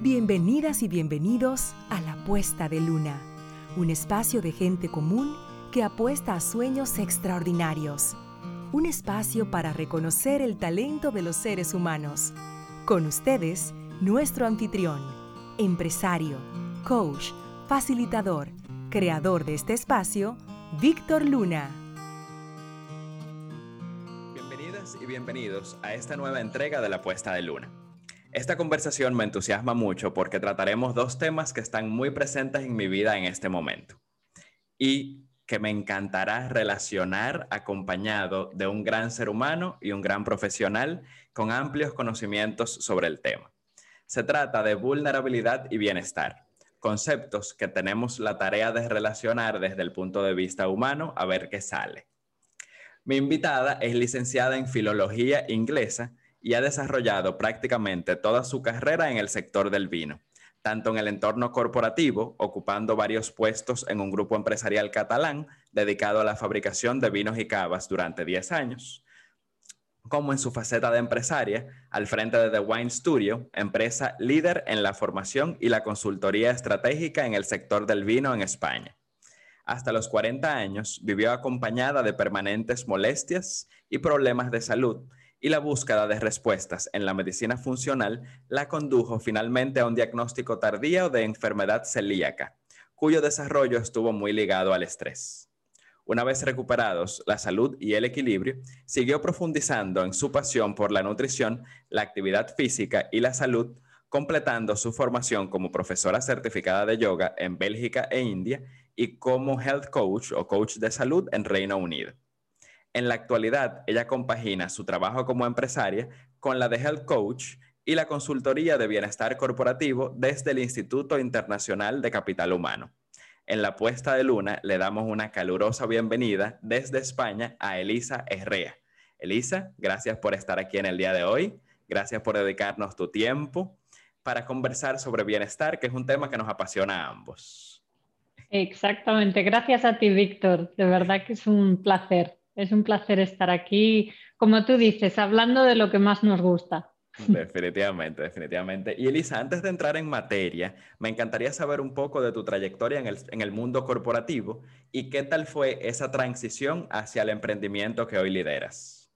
Bienvenidas y bienvenidos a La Puesta de Luna, un espacio de gente común que apuesta a sueños extraordinarios. Un espacio para reconocer el talento de los seres humanos. Con ustedes, nuestro anfitrión, empresario, coach, facilitador, creador de este espacio, Víctor Luna. Bienvenidas y bienvenidos a esta nueva entrega de La Puesta de Luna. Esta conversación me entusiasma mucho porque trataremos dos temas que están muy presentes en mi vida en este momento y que me encantará relacionar acompañado de un gran ser humano y un gran profesional con amplios conocimientos sobre el tema. Se trata de vulnerabilidad y bienestar, conceptos que tenemos la tarea de relacionar desde el punto de vista humano a ver qué sale. Mi invitada es licenciada en Filología Inglesa y ha desarrollado prácticamente toda su carrera en el sector del vino, tanto en el entorno corporativo, ocupando varios puestos en un grupo empresarial catalán dedicado a la fabricación de vinos y cavas durante 10 años, como en su faceta de empresaria al frente de The Wine Studio, empresa líder en la formación y la consultoría estratégica en el sector del vino en España. Hasta los 40 años vivió acompañada de permanentes molestias y problemas de salud y la búsqueda de respuestas en la medicina funcional la condujo finalmente a un diagnóstico tardío de enfermedad celíaca, cuyo desarrollo estuvo muy ligado al estrés. Una vez recuperados la salud y el equilibrio, siguió profundizando en su pasión por la nutrición, la actividad física y la salud, completando su formación como profesora certificada de yoga en Bélgica e India y como health coach o coach de salud en Reino Unido. En la actualidad, ella compagina su trabajo como empresaria con la de Health Coach y la consultoría de bienestar corporativo desde el Instituto Internacional de Capital Humano. En la puesta de luna le damos una calurosa bienvenida desde España a Elisa Herrea. Elisa, gracias por estar aquí en el día de hoy. Gracias por dedicarnos tu tiempo para conversar sobre bienestar, que es un tema que nos apasiona a ambos. Exactamente. Gracias a ti, Víctor. De verdad que es un placer. Es un placer estar aquí, como tú dices, hablando de lo que más nos gusta. Definitivamente, definitivamente. Y Elisa, antes de entrar en materia, me encantaría saber un poco de tu trayectoria en el, mundo corporativo y qué tal fue esa transición hacia el emprendimiento que hoy lideras.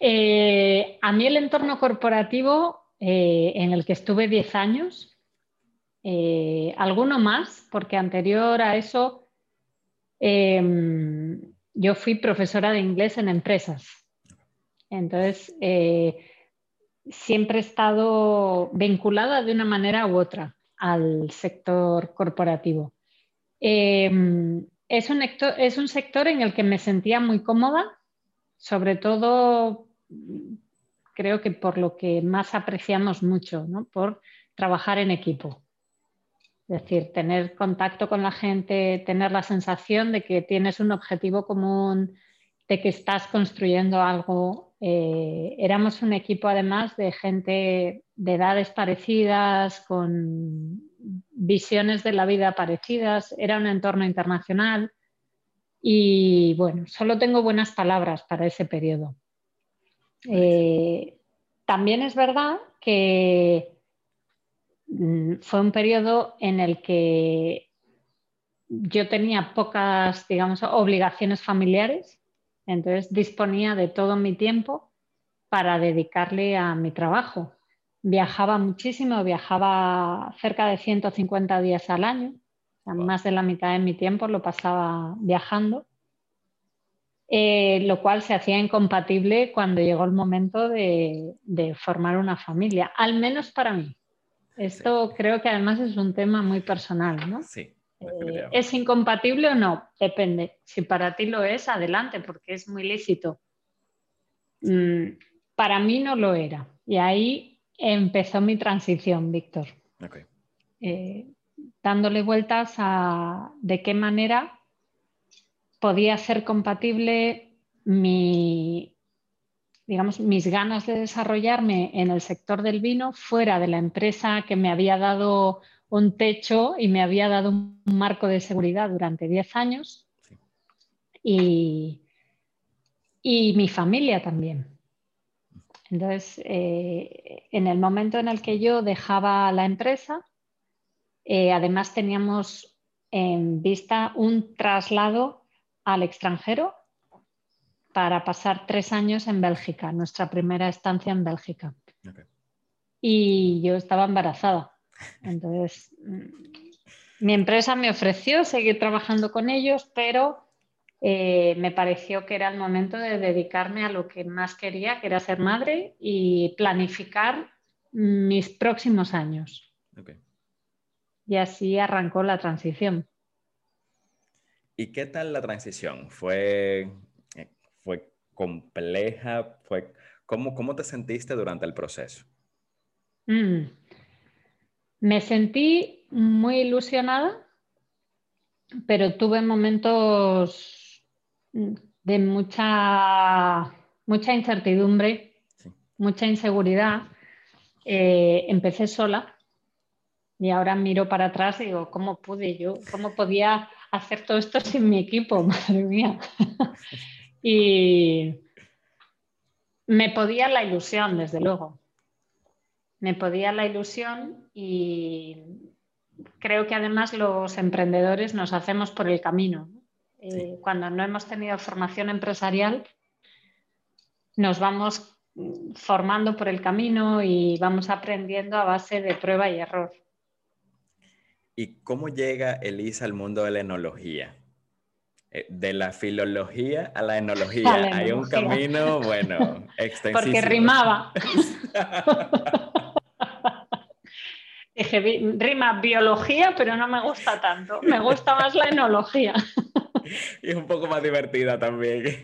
Eh, a mí el entorno corporativo eh, en el que estuve 10 años, eh, alguno más, porque anterior a eso Em, yo fui profesora de inglés en empresas. Entonces, eh, siempre he estado vinculada de una manera u otra al sector corporativo. Em, es, un es un sector en el que me sentía muy cómoda, sobre todo creo que por lo que más apreciamos mucho, ¿no? por trabajar en equipo. Es decir, tener contacto con la gente, tener la sensación de que tienes un objetivo común, de que estás construyendo algo. Eh, éramos un equipo además de gente de edades parecidas, con visiones de la vida parecidas, era un entorno internacional y bueno, solo tengo buenas palabras para ese periodo. Eh, también es verdad que fue un periodo en el que yo tenía pocas, digamos, obligaciones familiares, entonces disponía de todo mi tiempo para dedicarle a mi trabajo. Viajaba muchísimo, viajaba cerca de 150 días al año, más de la mitad de mi tiempo lo pasaba viajando, eh, lo cual se hacía incompatible cuando llegó el momento de formar una familia, al menos para mí. Esto creo que además es un tema muy personal, ¿no? Sí. Eh, ¿Es incompatible o no? Depende. Si para ti lo es, adelante, porque es muy lícito. Mm, para mí no lo era. Y ahí empezó mi transición, Víctor. Eh, dándole vueltas a de qué manera podía ser compatible mi, digamos, mis ganas de desarrollarme en el sector del vino fuera de la empresa que me había dado un techo y me había dado un marco de seguridad durante 10 años y, y mi familia también. Entonces, eh, en el momento en el que yo dejaba la empresa, eh, además teníamos en vista un traslado al extranjero para pasar tres años en Bélgica, nuestra primera estancia en Bélgica. Y yo estaba embarazada. Entonces, mm, mi empresa me ofreció seguir trabajando con ellos, pero eh, me pareció que era el momento de dedicarme a lo que más quería, que era ser madre y planificar mis próximos años. Y así arrancó la transición. ¿Y qué tal la transición? ¿Fue, fue compleja? Fue, ¿cómo, ¿Cómo te sentiste durante el proceso? Mm. Me sentí muy ilusionada, pero tuve momentos de mucha, mucha incertidumbre, mucha inseguridad. Eh, empecé sola y ahora miro para atrás y digo, ¿cómo pude yo? ¿Cómo podía hacer todo esto sin mi equipo? Madre mía. Y me podía la ilusión, desde luego. Me podía la ilusión y creo que además los emprendedores nos hacemos por el camino. Eh, cuando no hemos tenido formación empresarial, nos vamos formando por el camino y vamos aprendiendo a base de prueba y error. ¿Y cómo llega Elisa al mundo de la enología? Eh, de la filología a la enología. Hay un camino, bueno, extensísimo. Porque rimaba. Dije, rima biología, pero no me gusta tanto. Me gusta más la enología. y es un poco más divertida también.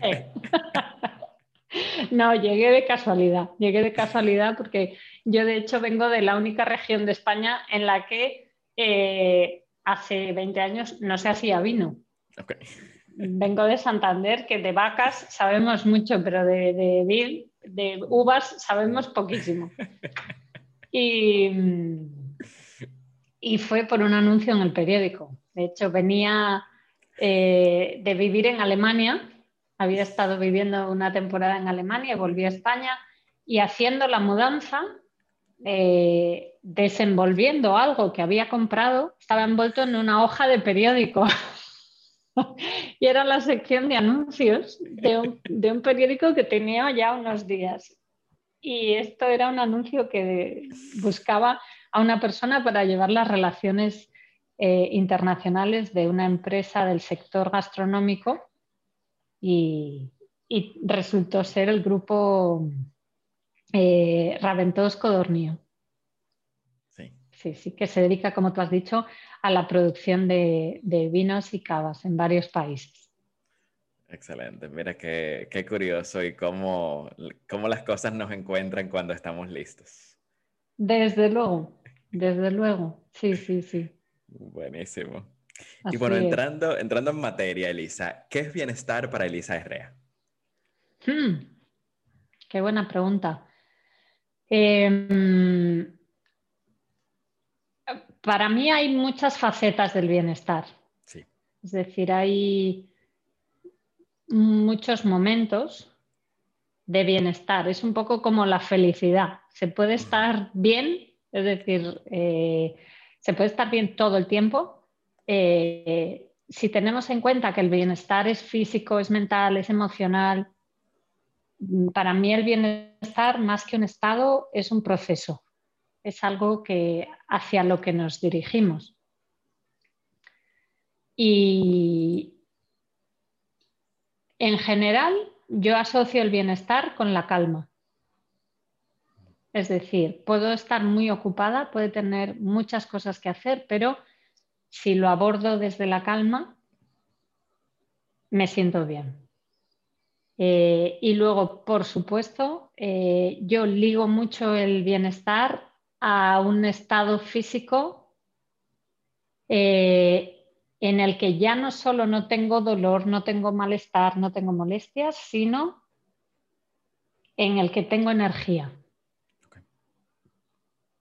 No, llegué de casualidad, llegué de casualidad porque yo de hecho vengo de la única región de España en la que eh, hace 20 años no se hacía vino. Vengo de Santander, que de vacas sabemos mucho, pero de, de, de uvas sabemos poquísimo. Y, y fue por un anuncio en el periódico. De hecho, venía eh, de vivir en Alemania. Había estado viviendo una temporada en Alemania, volví a España y haciendo la mudanza, eh, desenvolviendo algo que había comprado, estaba envuelto en una hoja de periódico. y era la sección de anuncios de un, periódico que tenía ya unos días. Y esto era un anuncio que buscaba a una persona para llevar las relaciones eh, internacionales de una empresa del sector gastronómico y, resultó ser el grupo eh, Codornio. Sí. sí. que se dedica, como tú has dicho, a la producción de, vinos y cavas en varios países. Excelente, mira qué, curioso y cómo, cómo las cosas nos encuentran cuando estamos listos. Desde luego, desde luego, sí, sí, sí. Buenísimo. y bueno, entrando, entrando en materia, Elisa, ¿qué es bienestar para Elisa Herrea? Hmm, qué buena pregunta. Em, para mí hay muchas facetas del bienestar. Sí. Es decir, hay muchos momentos de bienestar. Es un poco como la felicidad. Se puede estar bien, es decir, eh, se puede estar bien todo el tiempo. Eh, si tenemos en cuenta que el bienestar es físico, es mental, es emocional, para mí el bienestar, más que un estado, es un proceso. Es algo que, hacia lo que nos dirigimos. Y en general, yo asocio el bienestar con la calma. Es decir, puedo estar muy ocupada, puede tener muchas cosas que hacer, pero si lo abordo desde la calma, me siento bien. Eh, y luego, por supuesto, eh, yo ligo mucho el bienestar a un estado físico eh, en el que ya no solo no tengo dolor, no tengo malestar, no tengo molestias, sino en el que tengo energía.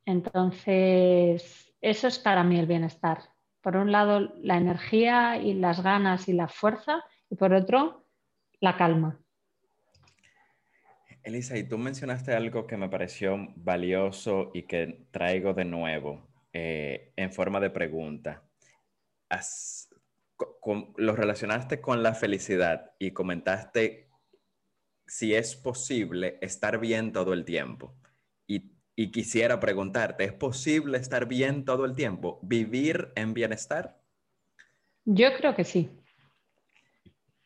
Entonces, eso es para mí el bienestar. Por un lado, la energía y las ganas y la fuerza, y por otro, la calma. Elisa, y tú mencionaste algo que me pareció valioso y que traigo de nuevo eh, en forma de pregunta. lo relacionaste con la felicidad y comentaste si es posible estar bien todo el tiempo. Y, y quisiera preguntarte, ¿es posible estar bien todo el tiempo? ¿Vivir en bienestar? Yo creo que sí.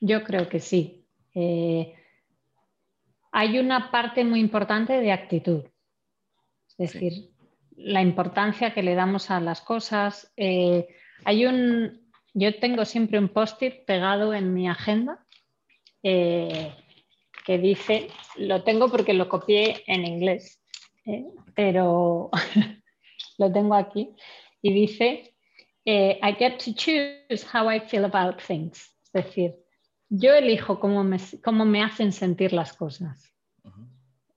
Yo creo que sí. Eh, hay una parte muy importante de actitud. Es decir, la importancia que le damos a las cosas. Eh, hay un, yo tengo siempre un post-it pegado en mi agenda eh, que dice, lo tengo porque lo copié en inglés, pero lo tengo aquí, y dice, I get to choose how I feel about things. Es decir, yo elijo cómo me, cómo me hacen sentir las cosas.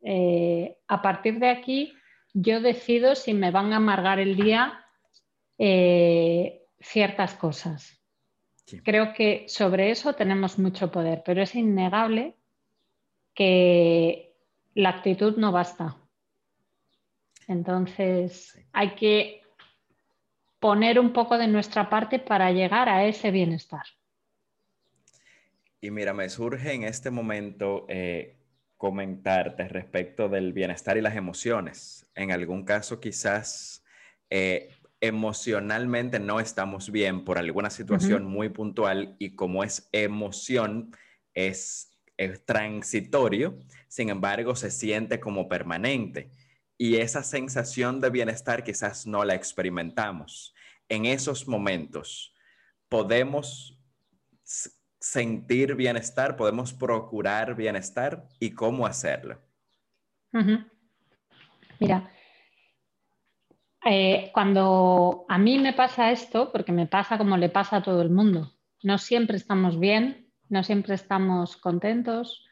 Eh, a partir de aquí, yo decido si me van a amargar el día eh, ciertas cosas. Creo que sobre eso tenemos mucho poder, pero es innegable que la actitud no basta. Entonces, hay que poner un poco de nuestra parte para llegar a ese bienestar. Y mira, me surge en este momento eh, comentarte respecto del bienestar y las emociones. En algún caso quizás eh, emocionalmente no estamos bien por alguna situación muy puntual y como es emoción, es, es transitorio, sin embargo se siente como permanente. Y esa sensación de bienestar quizás no la experimentamos. En esos momentos podemos sentir bienestar, podemos procurar bienestar y cómo hacerlo. Mira, eh, cuando a mí me pasa esto, porque me pasa como le pasa a todo el mundo, no siempre estamos bien, no siempre estamos contentos,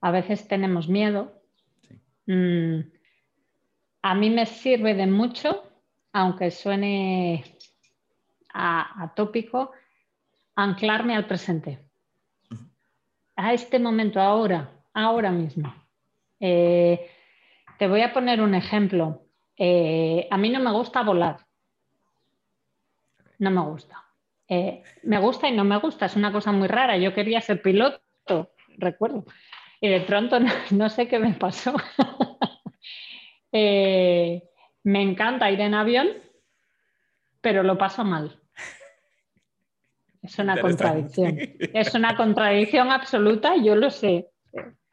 a veces tenemos miedo. Mm, a mí me sirve de mucho, aunque suene atópico, anclarme al presente a este momento, ahora, ahora mismo. Eh, te voy a poner un ejemplo. Eh, a mí no me gusta volar. No me gusta. Eh, me gusta y no me gusta. Es una cosa muy rara. Yo quería ser piloto, recuerdo. Y de pronto no, sé qué me pasó. me encanta ir en avión, pero lo paso mal. Es una contradicción. Es una contradicción absoluta, yo lo sé.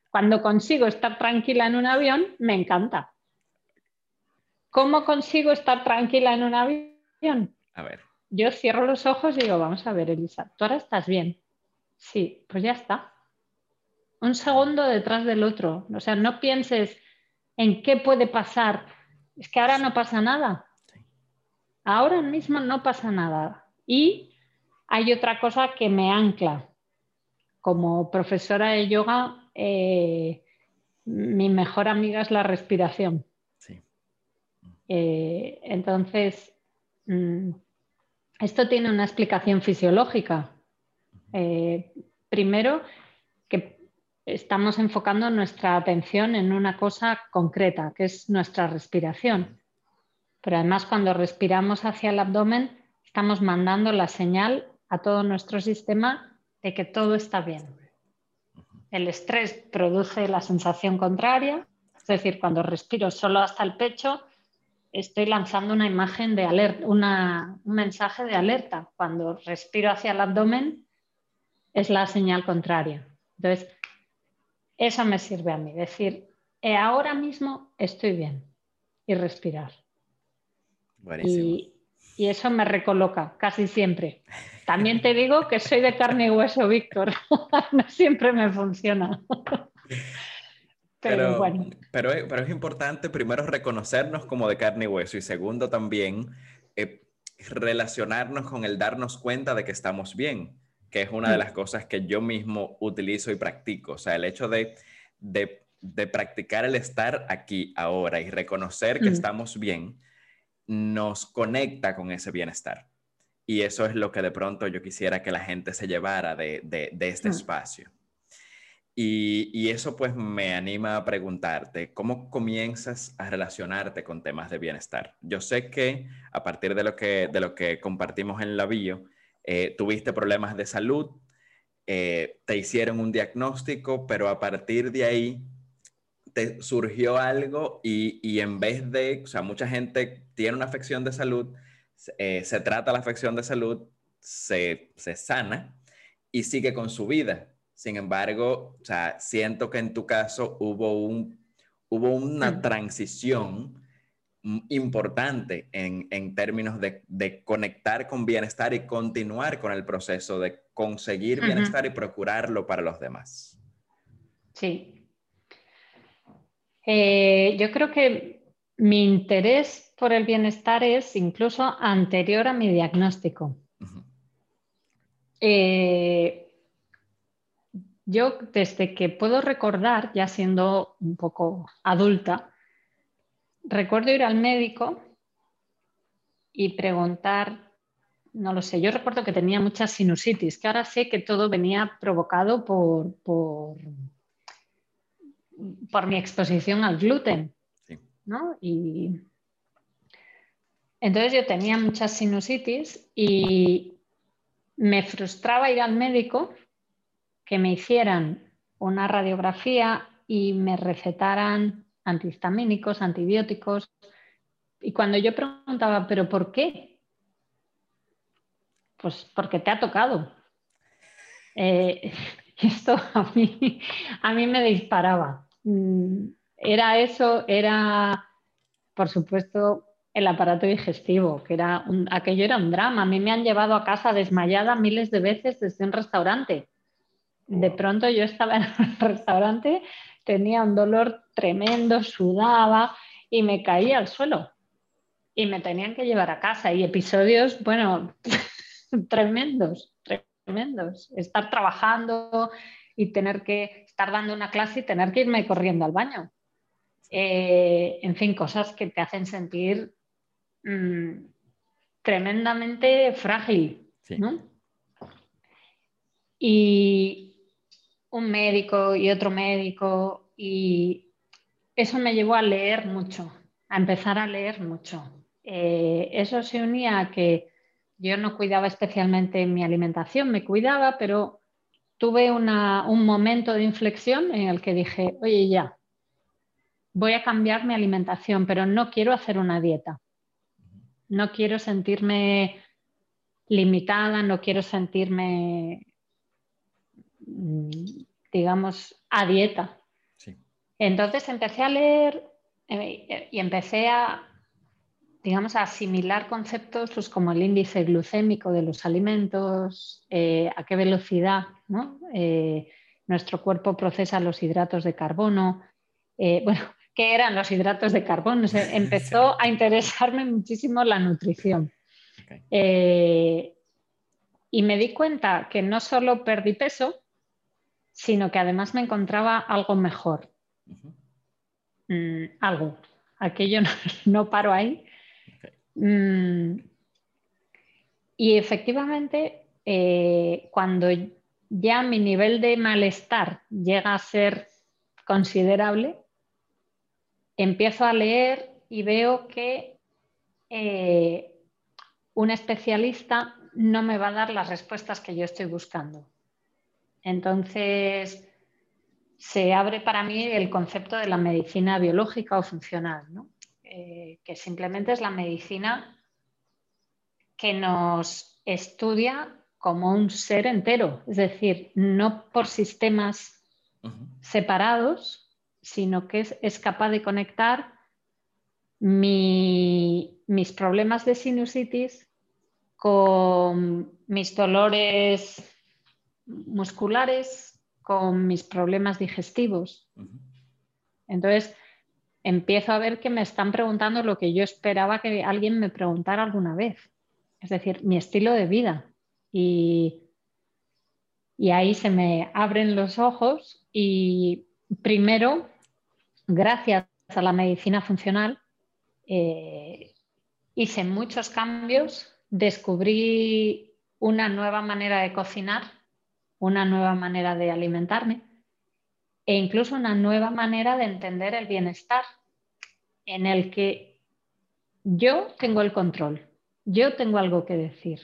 Cuando consigo estar tranquila en un avión, me encanta. ¿Cómo consigo estar tranquila en un avión? A ver. Yo cierro los ojos y digo, vamos a ver, Elisa, tú ahora estás bien. Sí, pues ya está. Un segundo detrás del otro. O sea, no pienses en qué puede pasar. Es que ahora no pasa nada. Ahora mismo no pasa nada. Y hay otra cosa que me ancla. Como profesora de yoga, eh, mi mejor amiga es la respiración. Eh, entonces, mm, esto tiene una explicación fisiológica. Eh, primero, que estamos enfocando nuestra atención en una cosa concreta, que es nuestra respiración. Pero además, cuando respiramos hacia el abdomen, estamos mandando la señal a todo nuestro sistema de que todo está bien. El estrés produce la sensación contraria, es decir, cuando respiro solo hasta el pecho, estoy lanzando una imagen de alerta, un mensaje de alerta. Cuando respiro hacia el abdomen, es la señal contraria. Entonces, eso me sirve a mí, decir, eh, ahora mismo estoy bien y respirar. Y, y eso me recoloca casi siempre. También te digo que soy de carne y hueso, Víctor. no siempre me funciona. Pero, bueno. Pero, es importante primero reconocernos como de carne y hueso y segundo también eh, relacionarnos con el darnos cuenta de que estamos bien, que es una de mm. las cosas que yo mismo utilizo y practico. O sea, el hecho de, de, practicar el estar aquí, ahora y reconocer que mm. estamos bien, nos conecta con ese bienestar. Y eso es lo que de pronto yo quisiera que la gente se llevara de, este mm. espacio. Y, eso pues me anima a preguntarte, ¿cómo comienzas a relacionarte con temas de bienestar? Yo sé que a partir de lo que, de lo que compartimos en la bio, eh, tuviste problemas de salud, eh, te hicieron un diagnóstico, pero a partir de ahí te surgió algo y, y, en vez de, o sea, mucha gente tiene una afección de salud, eh, se trata la afección de salud, se, se sana y sigue con su vida sin embargo, o sea, siento que en tu caso hubo, un, hubo una transición importante en, en términos de, de, conectar con bienestar y continuar con el proceso de conseguir bienestar y procurarlo para los demás. Sí. Eh, yo creo que mi interés por el bienestar es incluso anterior a mi diagnóstico. eh, yo desde que puedo recordar, ya siendo un poco adulta, recuerdo ir al médico y preguntar, no lo sé, yo recuerdo que tenía muchas sinusitis, que ahora sé que todo venía provocado por, por, mi exposición al gluten. ¿No? Y entonces yo tenía muchas sinusitis y me frustraba ir al médico que me hicieran una radiografía y me recetaran antihistamínicos, antibióticos. Y cuando yo preguntaba, ¿pero por qué? Pues porque te ha tocado. Eh, esto a mí, a mí me disparaba. Era eso, era, por supuesto, el aparato digestivo, que era aquello era un drama. A mí me han llevado a casa desmayada miles de veces desde un restaurante de pronto yo estaba en el restaurante, tenía un dolor tremendo, sudaba y me caía al suelo. Y me tenían que llevar a casa. Y episodios, bueno, tremendos, tremendos. Estar trabajando y tener que estar dando una clase y tener que irme corriendo al baño. Eh, en fin, cosas que te hacen sentir mm, tremendamente frágil. Y, un médico y otro médico y eso me llevó a leer mucho, a empezar a leer mucho. Eh, eso se unía a que yo no cuidaba especialmente mi alimentación, me cuidaba, pero tuve un momento de inflexión en el que dije, oye, ya, voy a cambiar mi alimentación, pero no quiero hacer una dieta. No quiero sentirme limitada, no quiero sentirme Mm, digamos, a dieta. Entonces empecé a leer eh, y empecé a, digamos, a asimilar conceptos pues, como el índice glucémico de los alimentos, eh, a qué velocidad eh, nuestro cuerpo procesa los hidratos de carbono. bueno, ¿qué eran los hidratos de carbono? empezó a interesarme muchísimo la nutrición. y me di cuenta que no solo perdí peso, sino que además me encontraba algo mejor. Mm, algo. Aquello no, paro ahí. Mm, y efectivamente, eh, cuando ya mi nivel de malestar llega a ser considerable, empiezo a leer y veo que eh, un especialista no me va a dar las respuestas que yo estoy buscando. Entonces, se abre para mí el concepto de la medicina biológica o funcional, eh, que simplemente es la medicina que nos estudia como un ser entero, es decir, no por sistemas separados, sino que es, capaz de conectar mis problemas de sinusitis con mis dolores musculares con mis problemas digestivos. Entonces, empiezo a ver que me están preguntando lo que yo esperaba que alguien me preguntara alguna vez, es decir, mi estilo de vida. Y, y ahí se me abren los ojos y primero, gracias a la medicina funcional, eh, hice muchos cambios, descubrí una nueva manera de cocinar una nueva manera de alimentarme e incluso una nueva manera de entender el bienestar, en el que yo tengo el control, yo tengo algo que decir.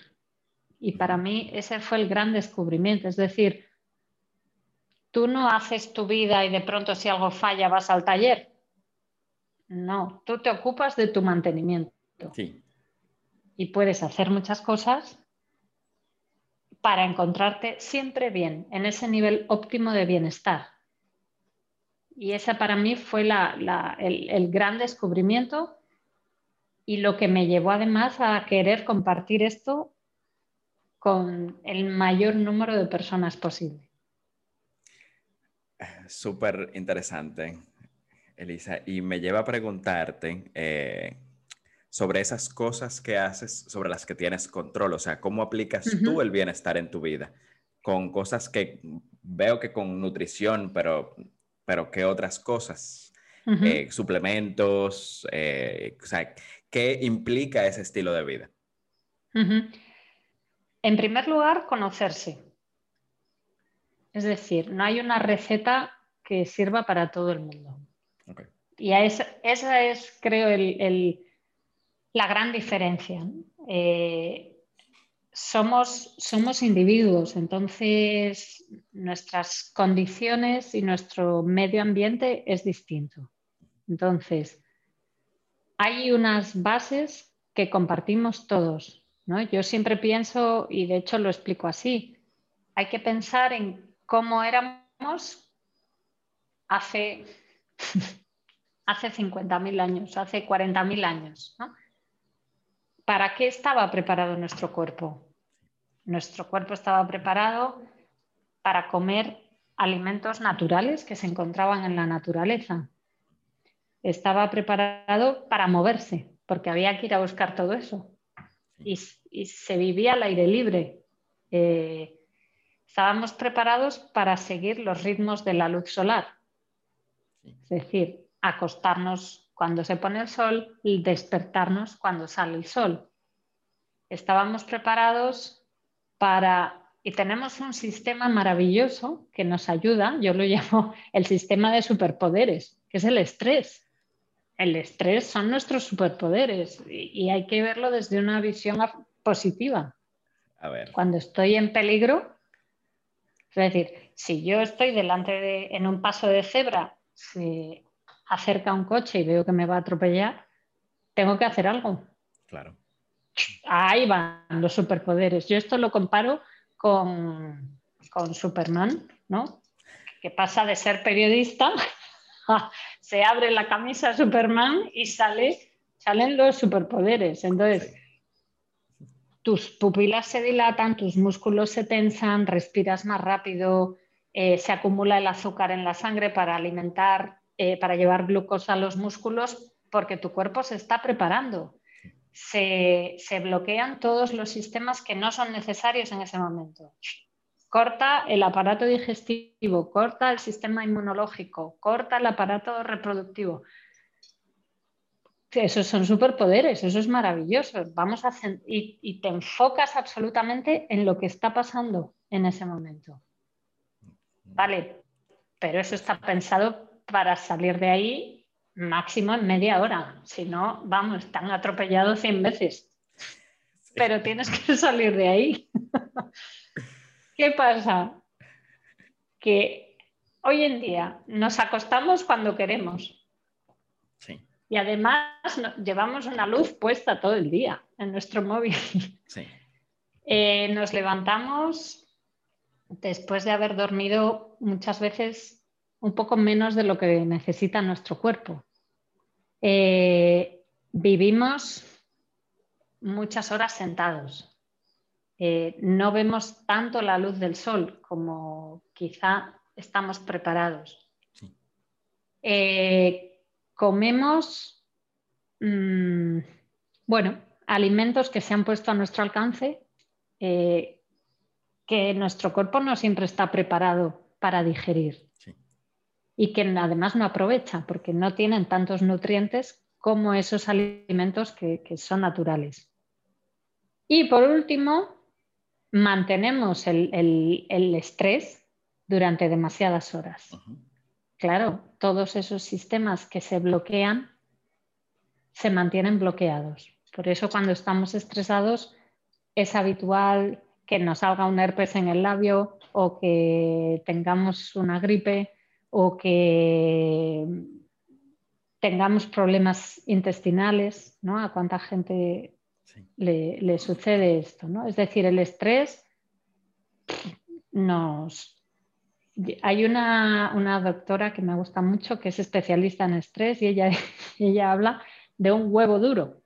Y para mí ese fue el gran descubrimiento, es decir, tú no haces tu vida y de pronto si algo falla vas al taller. No, tú te ocupas de tu mantenimiento. Sí. Y puedes hacer muchas cosas para encontrarte siempre bien, en ese nivel óptimo de bienestar. Y ese para mí fue el, gran descubrimiento y lo que me llevó además a querer compartir esto con el mayor número de personas posible. Súper interesante, Elisa. Y me lleva a preguntarte eh, sobre esas cosas que haces, sobre las que tienes control, o sea, cómo aplicas tú el bienestar en tu vida, con cosas que veo que con nutrición, pero, pero ¿qué otras cosas? Eh, suplementos, eh, o sea, ¿qué implica ese estilo de vida? En primer lugar, conocerse. Es decir, no hay una receta que sirva para todo el mundo. Y esa, es, creo, la gran diferencia. Eh, somos, somos individuos, entonces nuestras condiciones y nuestro medio ambiente es distinto. Entonces, hay unas bases que compartimos todos yo siempre pienso, y de hecho lo explico así, hay que pensar en cómo éramos hace, hace 50.000 años, hace 40.000 años. ¿Para qué estaba preparado nuestro cuerpo? Nuestro cuerpo estaba preparado para comer alimentos naturales que se encontraban en la naturaleza. Estaba preparado para moverse, porque había que ir a buscar todo eso y, se vivía al aire libre. Eh, estábamos preparados para seguir los ritmos de la luz solar. Es decir, acostarnos cuando se pone el sol y despertarnos cuando sale el sol. Estábamos preparados para... Y tenemos un sistema maravilloso que nos ayuda, yo lo llamo el sistema de superpoderes, que es el estrés el estrés son nuestros superpoderes y, hay que verlo desde una visión positiva. A ver. Cuando estoy en peligro, es decir, si yo estoy delante de, en un paso de cebra, se acerca un coche y veo que me va a atropellar, tengo que hacer algo. Claro. Ahí van los superpoderes. Yo esto lo comparo con, con Superman, ¿no? Que pasa de ser periodista se abre la camisa Superman y sale, salen los superpoderes. Entonces, tus pupilas se dilatan, tus músculos se tensan, respiras más rápido, eh, se acumula el azúcar en la sangre para alimentar, eh, para llevar glucosa a los músculos, porque tu cuerpo se está preparando. Se, bloquean todos los sistemas que no son necesarios en ese momento corta el aparato digestivo, corta el sistema inmunológico, corta el aparato reproductivo. Esos son superpoderes, eso es maravilloso. Vamos a y, y te enfocas absolutamente en lo que está pasando en ese momento. Vale, pero eso está pensado para salir de ahí máximo en media hora. Si no, vamos, están atropellados 100 veces. Pero tienes que salir de ahí. ¿Qué pasa? Que hoy en día nos acostamos cuando queremos. Sí. Y además llevamos una luz puesta todo el día en nuestro móvil. Sí. Eh, nos levantamos después de haber dormido muchas veces un poco menos de lo que necesita nuestro cuerpo. Eh, vivimos muchas horas sentados. Eh, no vemos tanto la luz del sol como quizá estamos preparados. Eh, comemos, mm, bueno, alimentos que se han puesto a nuestro alcance, eh, que nuestro cuerpo no siempre está preparado para digerir. Y que además no aprovecha porque no tienen tantos nutrientes como esos alimentos que son naturales. Y por último, mantenemos el, estrés durante demasiadas horas. claro, todos esos sistemas que se bloquean se mantienen bloqueados. Por eso cuando estamos estresados es habitual que nos salga un herpes en el labio o que tengamos una gripe o que tengamos problemas intestinales, ¿no? A cuánta gente le, sucede esto, ¿no? Es decir, el estrés nos... Hay una, una, doctora que me gusta mucho que es especialista en estrés y ella, ella habla de un huevo duro,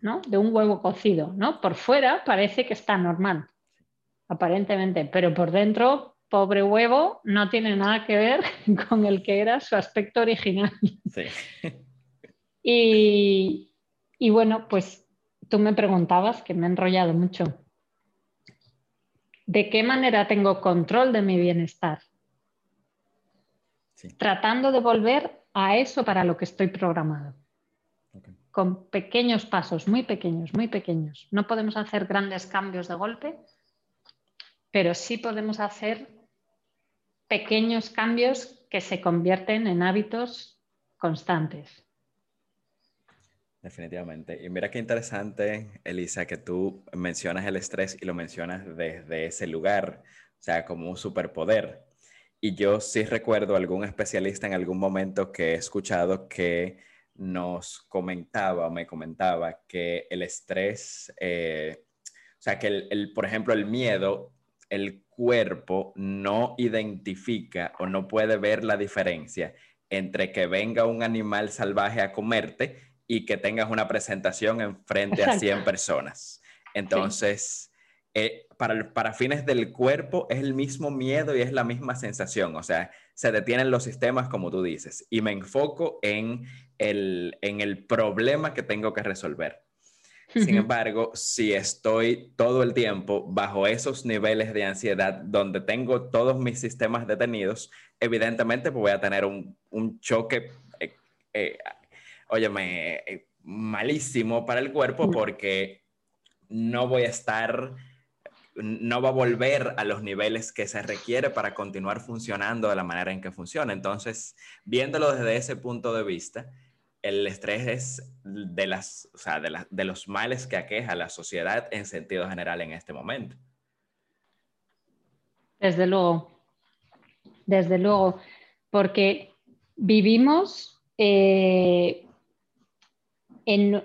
¿no? De un huevo cocido, ¿no? Por fuera parece que está normal, aparentemente, pero por dentro, pobre huevo, no tiene nada que ver con el que era su aspecto original. Y, y bueno, pues tú me preguntabas, que me he enrollado mucho, ¿de qué manera tengo control de mi bienestar? Tratando de volver a eso para lo que estoy programado. Con pequeños pasos, muy pequeños, muy pequeños. No podemos hacer grandes cambios de golpe, pero sí podemos hacer pequeños cambios que se convierten en hábitos constantes. Definitivamente. Y mira qué interesante, Elisa, que tú mencionas el estrés y lo mencionas desde ese lugar, o sea, como un superpoder. Y yo sí recuerdo algún especialista en algún momento que he escuchado que nos comentaba o me comentaba que el estrés, eh, o sea, que el, por ejemplo, el miedo el cuerpo no identifica o no puede ver la diferencia entre que venga un animal salvaje a comerte y que tengas una presentación en frente a 100 personas. Entonces, eh, para, para, fines del cuerpo es el mismo miedo y es la misma sensación. O sea, se detienen los sistemas, como tú dices, y me enfoco en el, en el problema que tengo que resolver. Sin embargo, si estoy todo el tiempo bajo esos niveles de ansiedad donde tengo todos mis sistemas detenidos, evidentemente pues voy a tener un, choque, eh, eh, óyeme, eh, malísimo para el cuerpo porque no voy a estar, no va a volver a los niveles que se requiere para continuar funcionando de la manera en que funciona. Entonces, viéndolo desde ese punto de vista, el estrés es de, las, de, los males que aqueja a la sociedad en sentido general en este momento. Desde luego, desde luego, porque vivimos eh, en,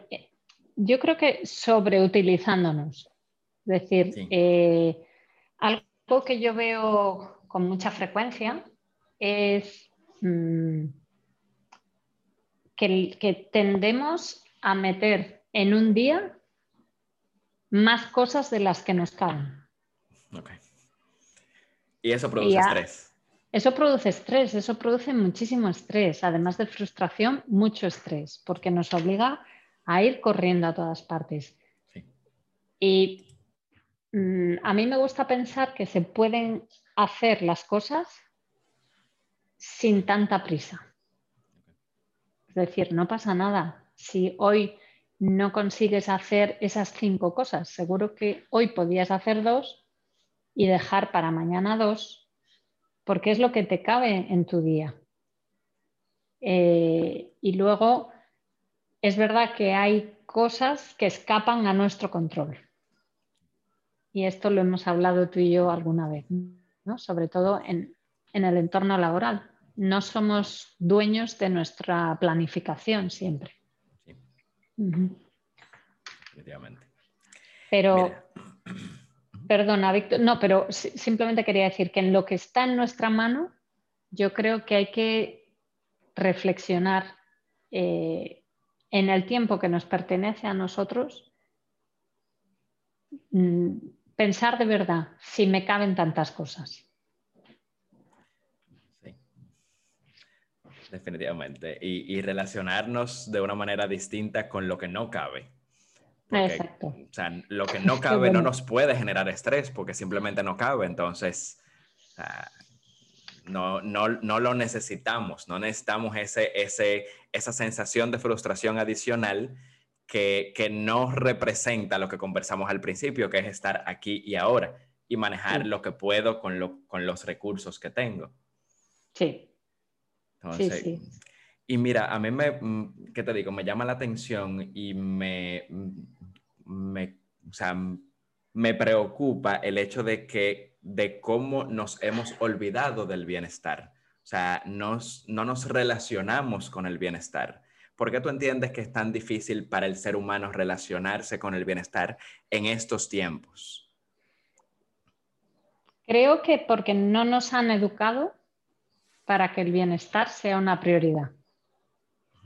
yo creo que sobreutilizándonos. Es decir, eh, algo que yo veo con mucha frecuencia es... Mm, que, tendemos a meter en un día más cosas de las que nos caben. Y eso produce estrés. Eso produce estrés, eso produce muchísimo estrés, además de frustración, mucho estrés, porque nos obliga a ir corriendo a todas partes. Y mm, a mí me gusta pensar que se pueden hacer las cosas sin tanta prisa. Es decir, no pasa nada. Si hoy no consigues hacer esas cinco cosas, seguro que hoy podías hacer dos y dejar para mañana dos, porque es lo que te cabe en tu día. Eh, y luego, es verdad que hay cosas que escapan a nuestro control. Y esto lo hemos hablado tú y yo alguna vez, ¿no? sobre todo en el entorno laboral no somos dueños de nuestra planificación siempre. Sí. Definitivamente. Pero, perdona, Víctor, no, pero simplemente quería decir que en lo que está en nuestra mano, yo creo que hay que reflexionar eh, en el tiempo que nos pertenece a nosotros, mm, pensar de verdad si me caben tantas cosas. Definitivamente. Y, relacionarnos de una manera distinta con lo que no cabe. Exacto. O sea, lo que no cabe no nos puede generar estrés porque simplemente no cabe. Entonces, no, no, no, lo necesitamos. No necesitamos ese, ese, esa sensación de frustración adicional que, que no representa lo que conversamos al principio, que es estar aquí y ahora y manejar lo que puedo con, lo, con los recursos que tengo. Sí, Entonces, sí, sí. Y mira, a mí me, mm, ¿qué te digo? Me llama la atención y me, mm, me, o sea, me preocupa el hecho de que, de cómo nos hemos olvidado del bienestar. O sea, nos, no nos relacionamos con el bienestar. ¿Por qué tú entiendes que es tan difícil para el ser humano relacionarse con el bienestar en estos tiempos? Creo que porque no nos han educado para que el bienestar sea una prioridad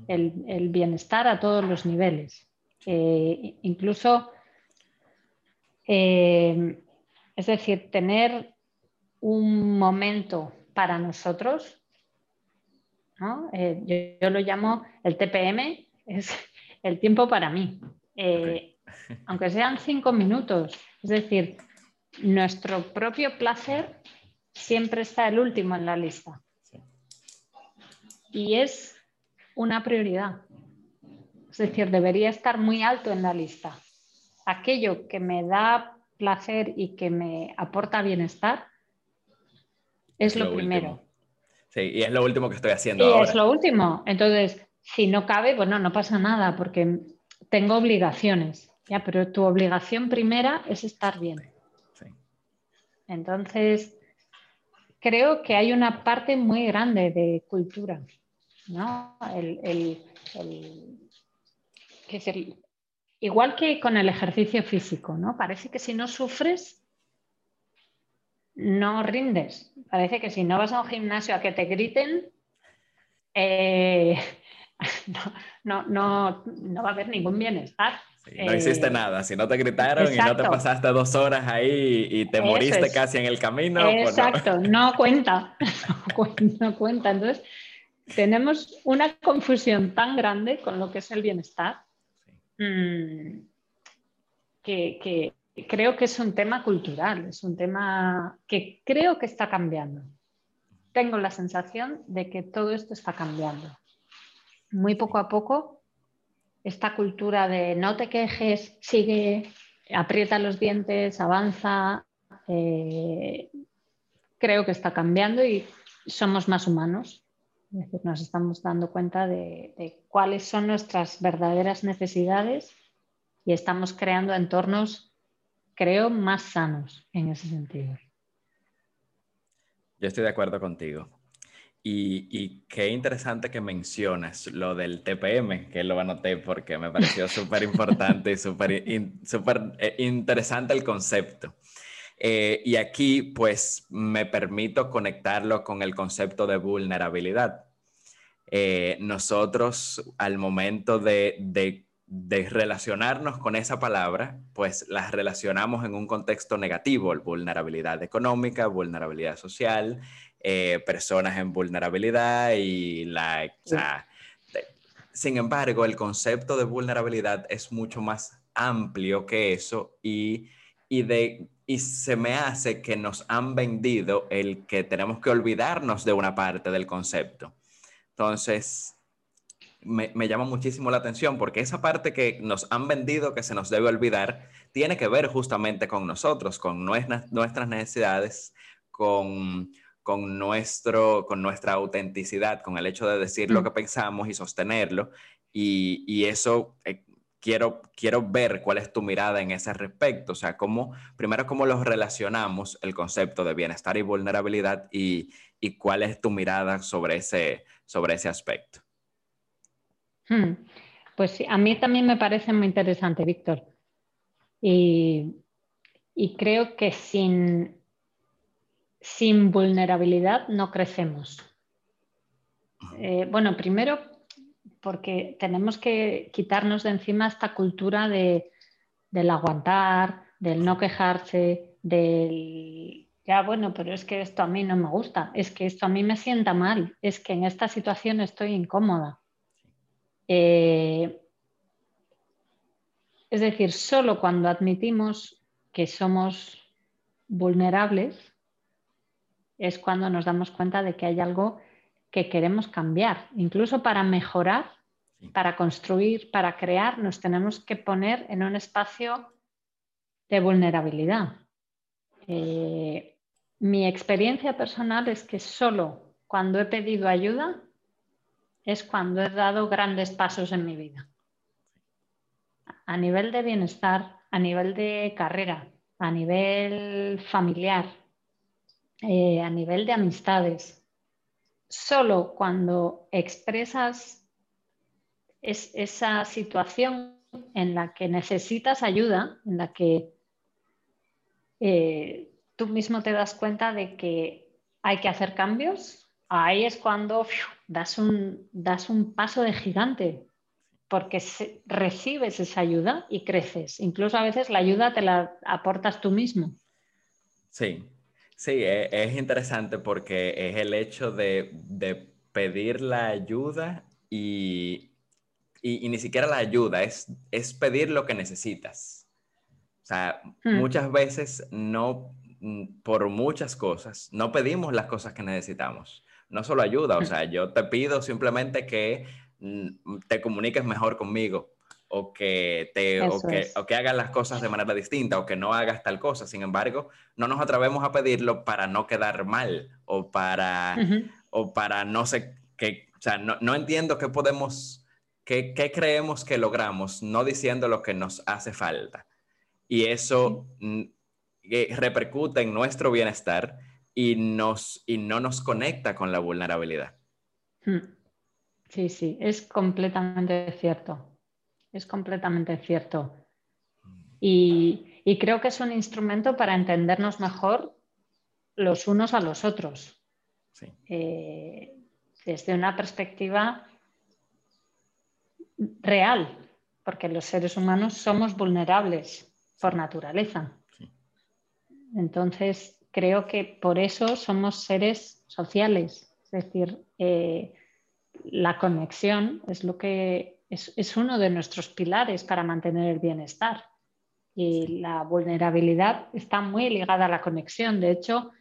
el, bienestar a todos los niveles. Eh, incluso, eh, es decir, tener un momento para nosotros, eh, yo, lo llamo el TPM, es el tiempo para mí. aunque sean cinco minutos, es decir, nuestro propio placer siempre está el último en la lista. Y es una prioridad. Es decir, debería estar muy alto en la lista. Aquello que me da placer y que me aporta bienestar es, lo, primero. Sí, y es lo último que estoy haciendo. Y es lo último. Entonces, si no cabe, bueno, no pasa nada porque tengo obligaciones. Ya, pero tu obligación primera es estar bien. Sí. Entonces, creo que hay una parte muy grande de cultura ¿no? igual que con el ejercicio físico, ¿no? Parece que si no sufres, no rindes. Parece que si no vas a un gimnasio a que te griten, eh, no, no, va a haber ningún bienestar. no hiciste eh, nada, si no te gritaron y no te pasaste dos horas ahí y te moriste casi en el camino. Pues exacto, no. cuenta, no cuenta. Entonces, tenemos una confusión tan grande con lo que es el bienestar mm, que, creo que es un tema cultural, es un tema que creo que está cambiando. Tengo la sensación de que todo esto está cambiando. Muy poco a poco, esta cultura de no te quejes, sigue, aprieta los dientes, avanza, eh, creo que está cambiando y somos más humanos nos estamos dando cuenta de, cuáles son nuestras verdaderas necesidades y estamos creando entornos, creo, más sanos en ese sentido. Yo estoy de acuerdo contigo. Y, qué interesante que mencionas lo del TPM, que lo anoté porque me pareció súper importante y súper eh, interesante el concepto. Eh, y aquí, pues, me permito conectarlo con el concepto de vulnerabilidad. Eh, nosotros, al momento de, de, relacionarnos con esa palabra, pues las relacionamos en un contexto negativo, vulnerabilidad económica, vulnerabilidad social, eh, personas en vulnerabilidad y la... sin embargo, el concepto de vulnerabilidad es mucho más amplio que eso y, y de y se me hace que nos han vendido el que tenemos que olvidarnos de una parte del concepto. Entonces, me, llama muchísimo la atención porque esa parte que nos han vendido que se nos debe olvidar tiene que ver justamente con nosotros, con nuestras, nuestras necesidades, con, con, nuestro, con nuestra autenticidad, con el hecho de decir lo mm. que pensamos y sostenerlo. Y, y eso eh, quiero, quiero ver cuál es tu mirada en ese respecto. O sea, cómo, primero, cómo los relacionamos el concepto de bienestar y vulnerabilidad y, y cuál es tu mirada sobre ese, sobre ese aspecto. Hmm. Pues a mí también me parece muy interesante, Víctor. Y, y, creo que sin, sin vulnerabilidad no crecemos. Eh, bueno, primero porque tenemos que quitarnos de encima esta cultura de, del aguantar, del no quejarse, del ya bueno, pero es que esto a mí no me gusta, es que esto a mí me sienta mal, es que en esta situación estoy incómoda. Eh, es decir, solo cuando admitimos que somos vulnerables es cuando nos damos cuenta de que hay algo que queremos cambiar, incluso para mejorar para construir, para crear, nos tenemos que poner en un espacio de vulnerabilidad. Eh, mi experiencia personal es que solo cuando he pedido ayuda es cuando he dado grandes pasos en mi vida. A nivel de bienestar, a nivel de carrera, a nivel familiar, eh, a nivel de amistades. Solo cuando expresas esa situación en la que necesitas ayuda, en la que eh, tú mismo te das cuenta de que hay que hacer cambios, ahí es cuando das, un, das un paso de gigante, porque recibes esa ayuda y creces. Incluso a veces la ayuda te la aportas tú mismo. Sí, sí, e, es, interesante porque es el hecho de, pedir la ayuda y, ni siquiera la ayuda, es, es pedir lo que necesitas. O sea, hmm. muchas veces no, por muchas cosas, no pedimos las cosas que necesitamos. No solo ayuda, o sea, yo te pido simplemente que mm, te comuniques mejor conmigo o que, te, o que, o que, hagas las cosas de manera distinta o que no hagas tal cosa. Sin embargo, no nos atrevemos a pedirlo para no quedar mal o para, o para no sé qué, o sea, no, no entiendo qué podemos, qué, qué, creemos que logramos no diciendo lo que nos hace falta y eso repercute en nuestro bienestar y, nos, y no nos conecta con la vulnerabilidad. Hmm. Sí, sí, es completamente cierto. Es completamente cierto. Y, creo que es un instrumento para entendernos mejor los unos a los otros. Eh, desde una perspectiva real, porque los seres humanos somos vulnerables por naturaleza. Entonces, creo que por eso somos seres sociales, es decir, eh, la conexión es lo que es, uno de nuestros pilares para mantener el bienestar. Y la vulnerabilidad está muy ligada a la conexión. De hecho,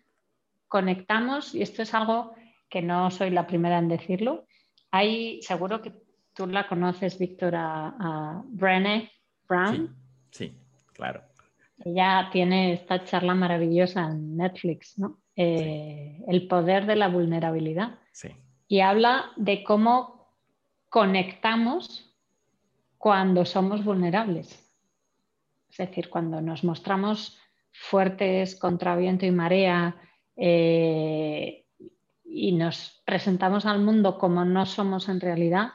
conectamos, y esto es algo que no soy la primera en decirlo, hay, seguro que tú la conoces, Víctor, a, Brené Brown. sí. Claro. Ella tiene esta charla maravillosa en Netflix, ¿no? Eh, el poder de la vulnerabilidad. Sí. Y habla de cómo conectamos cuando somos vulnerables. Es decir, cuando nos mostramos fuertes contra viento y marea eh, y nos presentamos al mundo como no somos en realidad,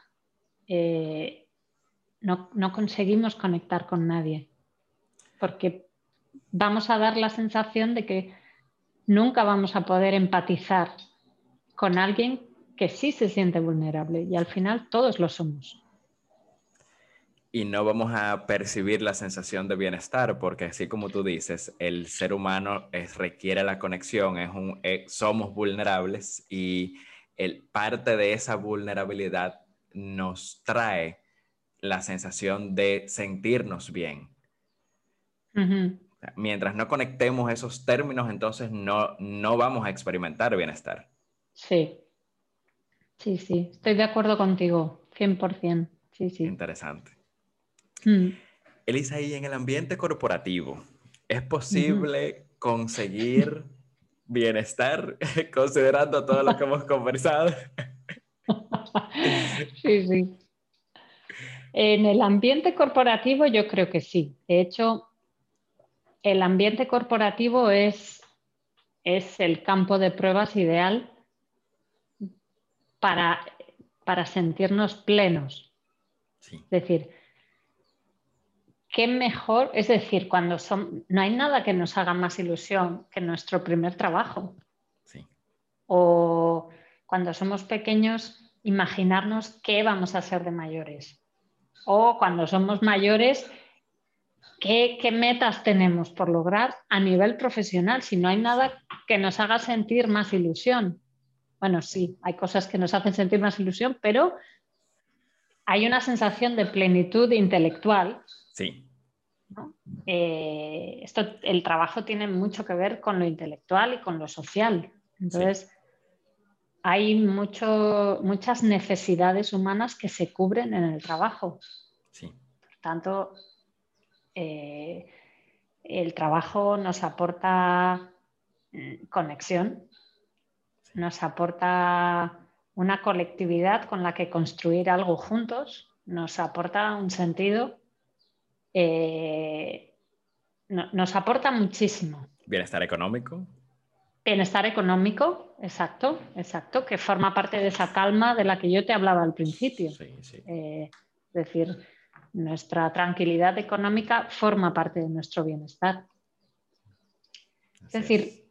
eh, no conseguimos conectar con nadie porque vamos a dar la sensación de que nunca vamos a poder empatizar con alguien que sí se siente vulnerable y al final todos lo somos. Y no vamos a percibir la sensación de bienestar porque así como tú dices, el ser humano requiere la conexión, es un, eh, somos vulnerables y el, parte de esa vulnerabilidad nos trae la sensación de sentirnos bien Mientras no conectemos esos términos, entonces no, no vamos a experimentar bienestar. Sí, sí, sí, estoy de acuerdo contigo, 100%. Sí, sí. Interesante. Mm. Elisa, y en el ambiente corporativo, ¿es posible conseguir bienestar considerando todo lo que hemos conversado? sí, sí. En el ambiente corporativo yo creo que sí. De hecho, el ambiente corporativo es, es el campo de pruebas ideal para, para sentirnos plenos. Es decir, qué mejor, es decir, cuando son, no hay nada que nos haga más ilusión que nuestro primer trabajo. O cuando somos pequeños, imaginarnos qué vamos a hacer de mayores. O cuando somos mayores, ¿Qué, metas tenemos por lograr a nivel profesional? Si no hay nada que nos haga sentir más ilusión. Bueno, sí, hay cosas que nos hacen sentir más ilusión, pero hay una sensación de plenitud intelectual. Sí. Eh, esto, el trabajo tiene mucho que ver con lo intelectual y con lo social. Entonces, hay mucho, muchas necesidades humanas que se cubren en el trabajo. Sí. Por tanto, eh, el trabajo nos aporta mm, conexión, nos aporta una colectividad con la que construir algo juntos nos aporta un sentido, eh, nos aporta muchísimo. Bienestar económico. Bienestar económico, exacto, exacto, que forma parte de esa calma de la que yo te hablaba al principio. Eh, es decir, nuestra tranquilidad económica forma parte de nuestro bienestar. es decir,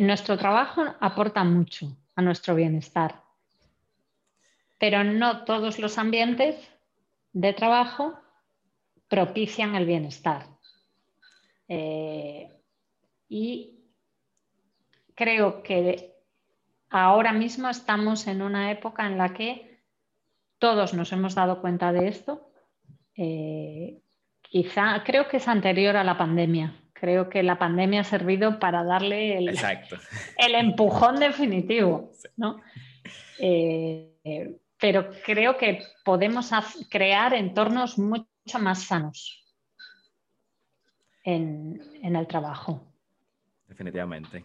nuestro trabajo aporta mucho a nuestro bienestar, pero no todos los ambientes de trabajo propician el bienestar. Eh, y creo que ahora mismo estamos en una época en la que todos nos hemos dado cuenta de esto. Eh, quizá, creo que es anterior a la pandemia. Creo que la pandemia ha servido para darle el, el empujón definitivo. Eh, pero creo que podemos crear entornos mucho más sanos en el trabajo. Definitivamente.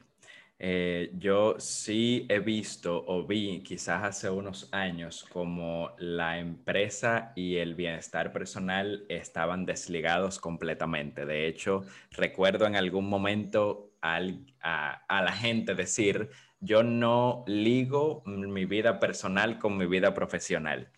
Eh, yo sí he visto o vi quizás hace unos años como la empresa y el bienestar personal estaban desligados completamente. De hecho, recuerdo en algún momento a, a la gente decir, yo no ligo mi vida personal con mi vida profesional.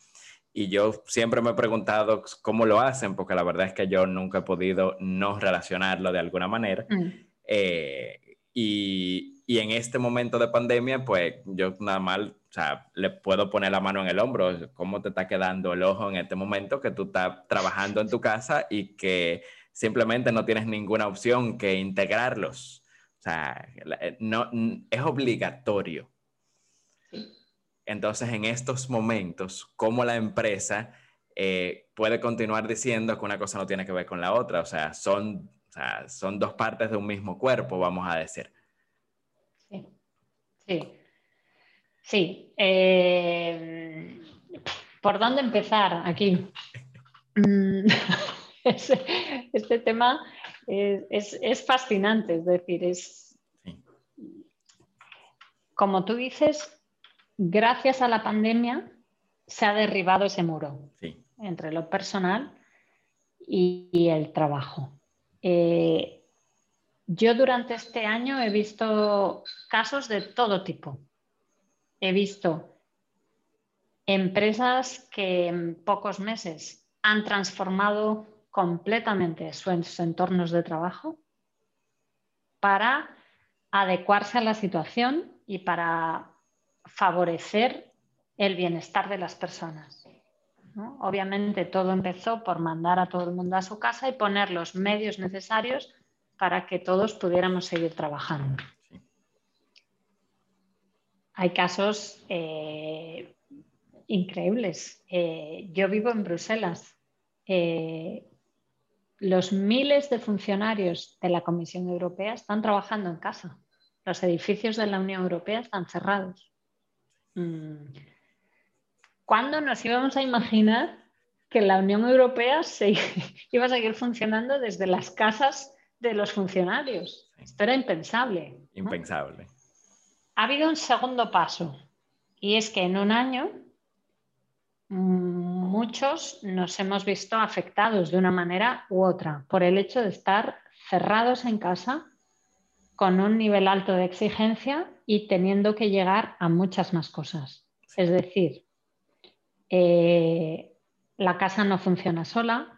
Y yo siempre me he preguntado cómo lo hacen, porque la verdad es que yo nunca he podido no relacionarlo de alguna manera. Mm. Eh, y, y en este momento de pandemia, pues yo nada más, o sea, le puedo poner la mano en el hombro, cómo te está quedando el ojo en este momento que tú estás trabajando en tu casa y que simplemente no tienes ninguna opción que integrarlos. O sea, eh, no, es obligatorio. Entonces, en estos momentos, ¿cómo la empresa eh, puede continuar diciendo que una cosa no tiene que ver con la otra? O sea, son, sea, son dos partes de un mismo cuerpo, vamos a decir. Sí, sí. Eh, ¿Por dónde empezar aquí? Mm, este, tema es, fascinante, es decir, es... Como tú dices, gracias a la pandemia se ha derribado ese muro entre lo personal y, el trabajo. Eh, yo durante este año he visto casos de todo tipo. He visto empresas que en pocos meses han transformado completamente sus entornos de trabajo para adecuarse a la situación y para favorecer el bienestar de las personas. Obviamente todo empezó por mandar a todo el mundo a su casa y poner los medios necesarios para que todos pudiéramos seguir trabajando. Hay casos eh, increíbles. Eh, yo vivo en Bruselas. Eh, los miles de funcionarios de la Comisión Europea están trabajando en casa. Los edificios de la Unión Europea están cerrados. Mm. ¿Cuándo nos íbamos a imaginar que la Unión Europea se iba a seguir funcionando desde las casas de los funcionarios. Esto era impensable. Impensable. Ha habido un segundo paso y es que en un año mm, muchos nos hemos visto afectados de una manera u otra por el hecho de estar cerrados en casa con un nivel alto de exigencia y teniendo que llegar a muchas más cosas. Es decir, eh, la casa no funciona sola,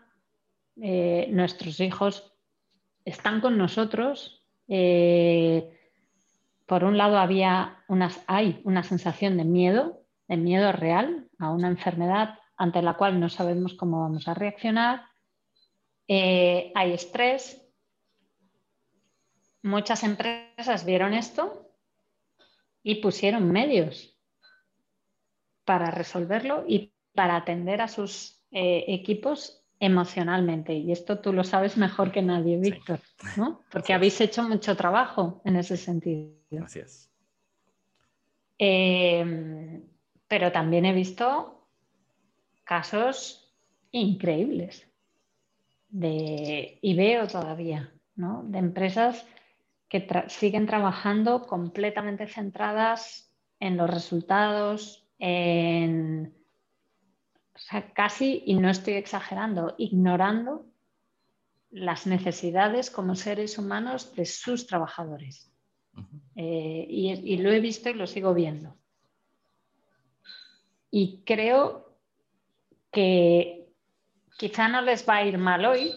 eh, nuestros hijos están con nosotros. Eh, por un lado había unas, hay una sensación de miedo, de miedo real a una enfermedad ante la cual no sabemos cómo vamos a reaccionar. Hay estrés. Muchas empresas vieron esto y pusieron medios para resolverlo y para atender a sus eh, equipos emocionalmente. Y esto tú lo sabes mejor que nadie, Víctor, ¿no? Porque habéis hecho mucho trabajo en ese sentido. Gracias. Em, pero también he visto casos increíbles de, y veo todavía, ¿no? De empresas que siguen trabajando completamente centradas en los resultados, en, casi, y no estoy exagerando, ignorando las necesidades como seres humanos de sus trabajadores. Eh, y, lo he visto y lo sigo viendo. Y creo que quizá no les va a ir mal hoy,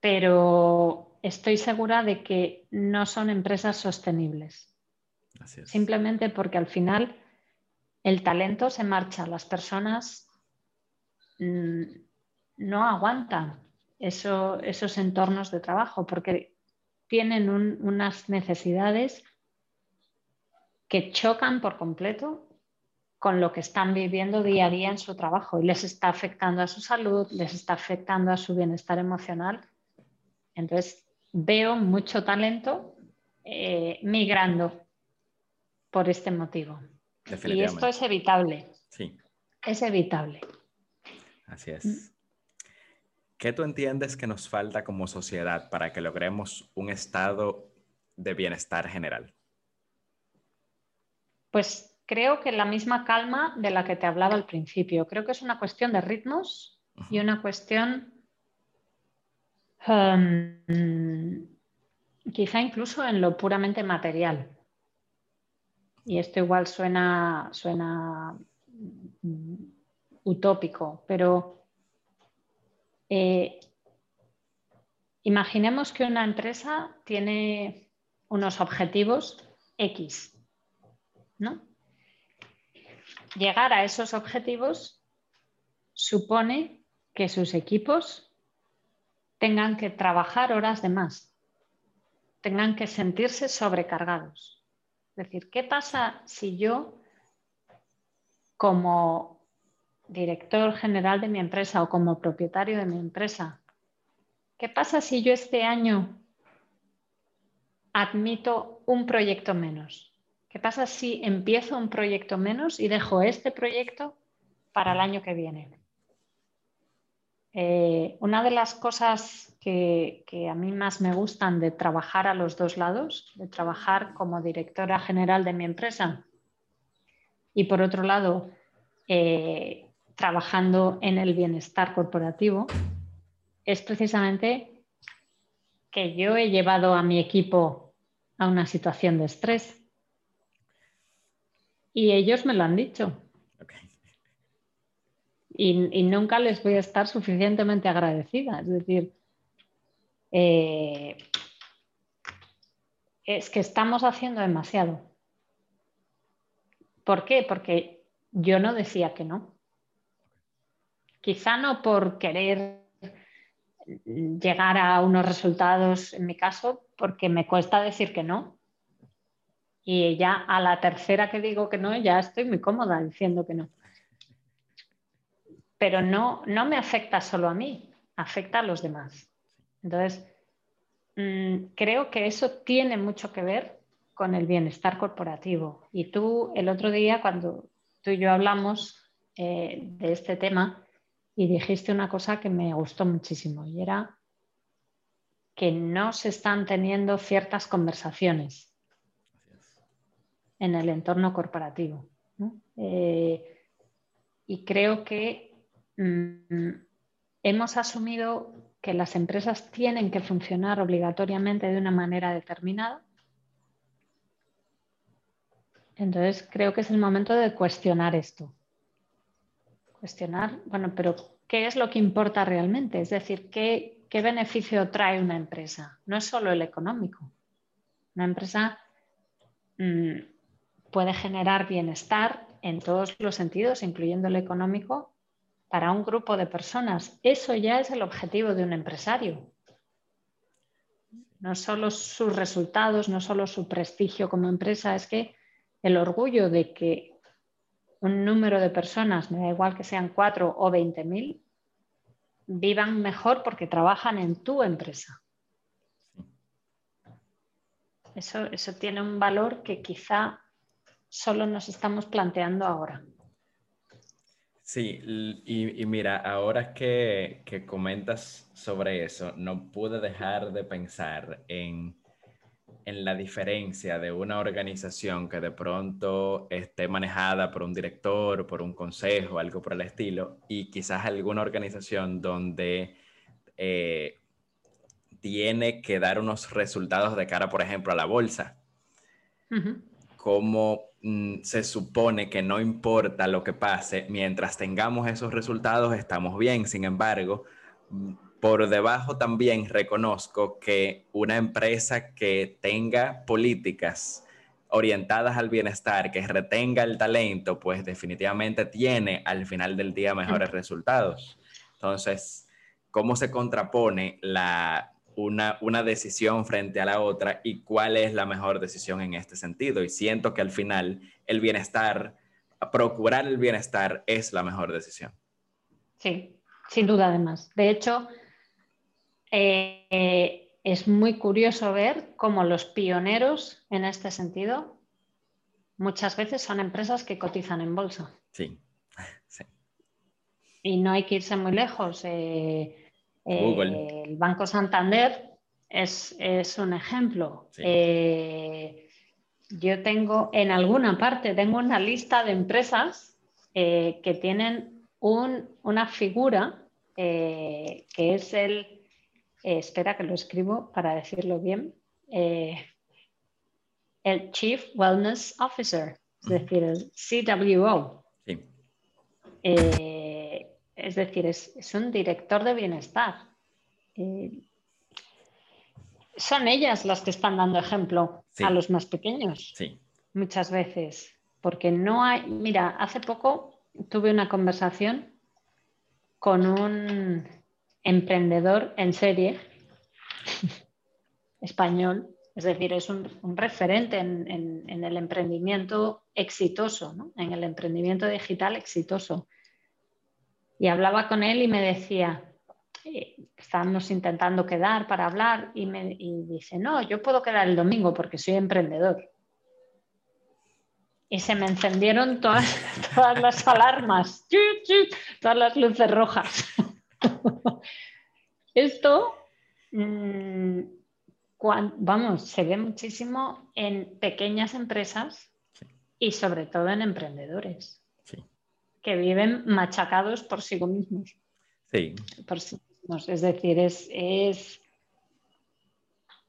pero estoy segura de que no son empresas sostenibles. Simplemente porque al final el talento se marcha, las personas mm, no aguantan esos entornos de trabajo porque tienen unas necesidades que chocan por completo con lo que están viviendo día a día en su trabajo y les está afectando a su salud, les está afectando a su bienestar emocional. Entonces, veo mucho talento eh, migrando por este motivo. Y esto es evitable. Sí. Es evitable. Así es. ¿Qué tú entiendes que nos falta como sociedad para que logremos un estado de bienestar general? Pues creo que la misma calma de la que te hablaba al principio. Creo que es una cuestión de ritmos y una cuestión um, quizá incluso en lo puramente material. Y esto igual suena, mm, utópico, pero eh, imaginemos que una empresa tiene unos objetivos X, ¿no? Llegar a esos objetivos supone que sus equipos tengan que trabajar horas de más, tengan que sentirse sobrecargados. Es decir, ¿qué pasa si yo, como director general de mi empresa o como propietario de mi empresa, qué pasa si yo este año admito un proyecto menos? ¿Qué pasa si empiezo un proyecto menos y dejo este proyecto para el año que viene? Eh, una de las cosas que, a mí más me gustan de trabajar a los dos lados, de trabajar como directora general de mi empresa y por otro lado, eh, trabajando en el bienestar corporativo, es precisamente que yo he llevado a mi equipo a una situación de estrés. Y ellos me lo han dicho y, nunca les voy a estar suficientemente agradecida. Es decir, eh, es que estamos haciendo demasiado. ¿Por qué? Porque yo no decía que no. Quizá no por querer llegar a unos resultados, en mi caso, porque me cuesta decir que no. Y ya a la tercera que digo que no, ya estoy muy cómoda diciendo que no pero no, no me afecta solo a mí, afecta a los demás. Entonces, mm, creo que eso tiene mucho que ver con el bienestar corporativo. Y tú el otro día, cuando tú y yo hablamos eh, de este tema, y dijiste una cosa que me gustó muchísimo, y era que no se están teniendo ciertas conversaciones en el entorno corporativo. Eh, y creo que Mm, hemos asumido que las empresas tienen que funcionar obligatoriamente de una manera determinada. Entonces creo que es el momento de cuestionar esto. Cuestionar, bueno, pero ¿qué es lo que importa realmente? Es decir, ¿qué, qué beneficio trae una empresa? No es solo el económico. Una empresa mm, puede generar bienestar en todos los sentidos, incluyendo el económico, para un grupo de personas. Eso ya es el objetivo de un empresario. No solo sus resultados, no solo su prestigio como empresa, es que el orgullo de que un número de personas, me da igual que sean cuatro o veinte mil, vivan mejor porque trabajan en tu empresa. Eso, eso tiene un valor que quizá solo nos estamos planteando ahora. Sí, y, mira, ahora que, comentas sobre eso, no pude dejar de pensar en en la diferencia de una organización que de pronto esté manejada por un director, por un consejo, algo por el estilo, y quizás alguna organización donde eh, tiene que dar unos resultados de cara, por ejemplo, a la bolsa. Como mm, se supone que no importa lo que pase, mientras tengamos esos resultados estamos bien. Sin embargo, mm, por debajo también reconozco que una empresa que tenga políticas orientadas al bienestar, que retenga el talento, pues definitivamente tiene al final del día mejores resultados. Entonces, ¿cómo se contrapone la, una, una, decisión frente a la otra y cuál es la mejor decisión en este sentido? Y siento que al final el bienestar, procurar el bienestar es la mejor decisión. Sí, sin duda además. De hecho, eh, es muy curioso ver cómo los pioneros en este sentido muchas veces son empresas que cotizan en bolsa. Sí. Y no hay que irse muy lejos. Eh, eh, el Banco Santander es, un ejemplo. yo tengo en alguna parte, tengo una lista de empresas que tienen una figura que es el eh, espera que lo escribo para decirlo bien, eh, el Chief Wellness Officer, es decir, el CWO. Eh, es decir, es, un director de bienestar. son ellas las que están dando ejemplo a los más pequeños. Muchas veces. Porque no hay. Mira, hace poco tuve una conversación con un emprendedor en serie español, es decir, es un, referente en, el emprendimiento exitoso, en el emprendimiento digital exitoso. Y hablaba con él y me decía, eh, estábamos intentando quedar para hablar y me dice, no, yo puedo quedar el domingo porque soy emprendedor. Y se me encendieron todas, todas las alarmas, todas las luces rojas. Esto, mm, vamos, se ve muchísimo en pequeñas empresas y sobre todo en emprendedores que viven machacados por sí mismos. Sí. Por sí mismos. Es decir, es,